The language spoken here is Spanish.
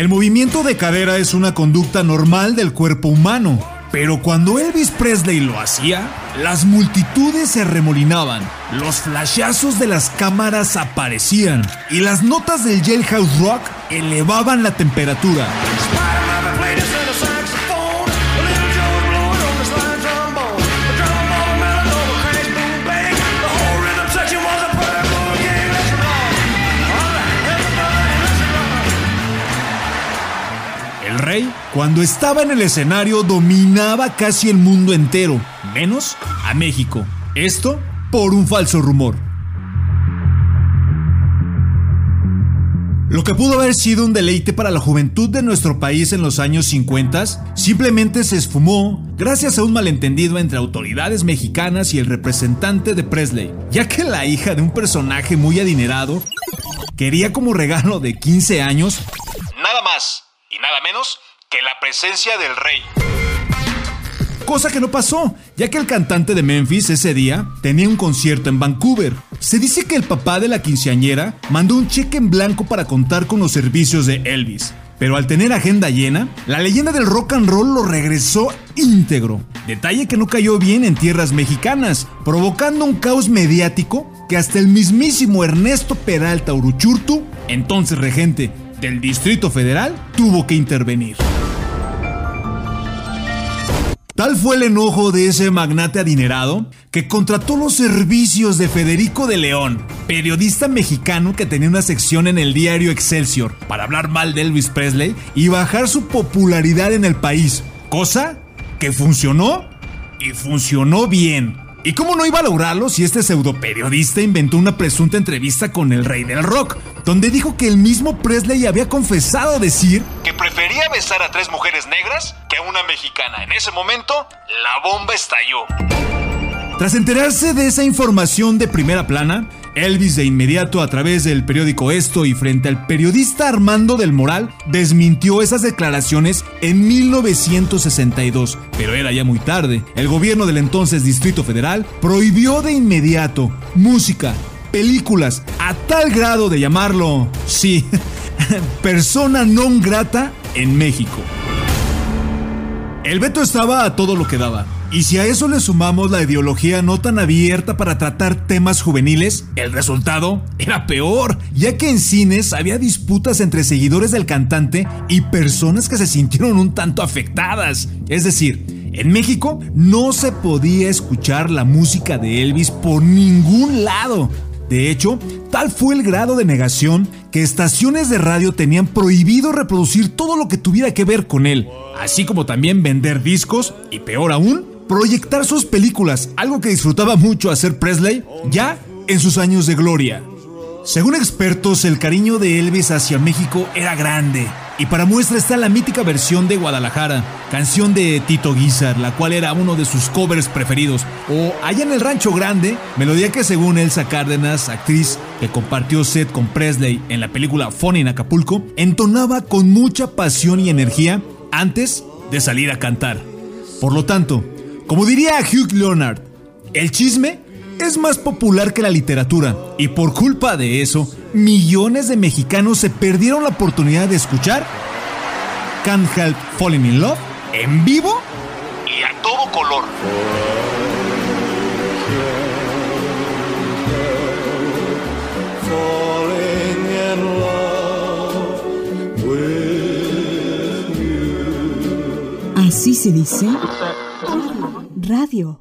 El movimiento de cadera es una conducta normal del cuerpo humano, pero cuando Elvis Presley lo hacía, las multitudes se remolinaban, los flashazos de las cámaras aparecían y las notas del jailhouse rock elevaban la temperatura. Cuando estaba en el escenario, dominaba casi el mundo entero, menos a México. Esto por un falso rumor. Lo que pudo haber sido un deleite para la juventud de nuestro país en los años 50 simplemente se esfumó gracias a un malentendido entre autoridades mexicanas y el representante de Presley, ya que la hija de un personaje muy adinerado quería como regalo de 15 años Nada más y nada menos que la presencia del rey. Cosa que no pasó, ya que el cantante de Memphis ese día tenía un concierto en Vancouver. Se dice que el papá de la quinceañera mandó un cheque en blanco para contar con los servicios de Elvis. Pero al tener agenda llena, la leyenda del rock and roll lo regresó íntegro. Detalle que no cayó bien en tierras mexicanas, provocando un caos mediático que hasta el mismísimo Ernesto Peralta Uruchurtu, entonces regente del Distrito Federal, tuvo que intervenir. Tal fue el enojo de ese magnate adinerado que contrató los servicios de Federico de León, periodista mexicano que tenía una sección en el diario Excelsior para hablar mal de Elvis Presley y bajar su popularidad en el país, cosa que funcionó y funcionó bien. ¿Y cómo no iba a lograrlo si este pseudo periodista inventó una presunta entrevista con el rey del rock, donde dijo que el mismo Presley había confesado decir Que prefería besar a tres mujeres negras que a una mexicana. En ese momento, la bomba estalló. Tras enterarse de esa información de primera plana, Elvis de inmediato a través del periódico Esto y frente al periodista Armando del Moral desmintió esas declaraciones en 1962, pero era ya muy tarde. El gobierno del entonces Distrito Federal prohibió de inmediato música, películas, a tal grado de llamarlo, sí, persona non grata en México. El veto estaba a todo lo que daba. Y si a eso le sumamos la ideología no tan abierta para tratar temas juveniles, el resultado era peor, ya que en cines había disputas entre seguidores del cantante y personas que se sintieron un tanto afectadas. Es decir, en México no se podía escuchar la música de Elvis por ningún lado. De hecho, tal fue el grado de negación que estaciones de radio tenían prohibido reproducir todo lo que tuviera que ver con él, así como también vender discos y peor aún, proyectar sus películas, algo que disfrutaba mucho hacer Presley ya en sus años de gloria. Según expertos, el cariño de Elvis hacia México era grande. Y para muestra está la mítica versión de Guadalajara, canción de Tito Guizar, la cual era uno de sus covers preferidos. O Allá en el Rancho Grande, melodía que según Elsa Cárdenas, actriz que compartió set con Presley en la película Funny en Acapulco, entonaba con mucha pasión y energía antes de salir a cantar. Por lo tanto, como diría Hugh Leonard, el chisme es más popular que la literatura y por culpa de eso, millones de mexicanos se perdieron la oportunidad de escuchar Can't Help Falling in Love en vivo Y a todo color. Así se dice radio.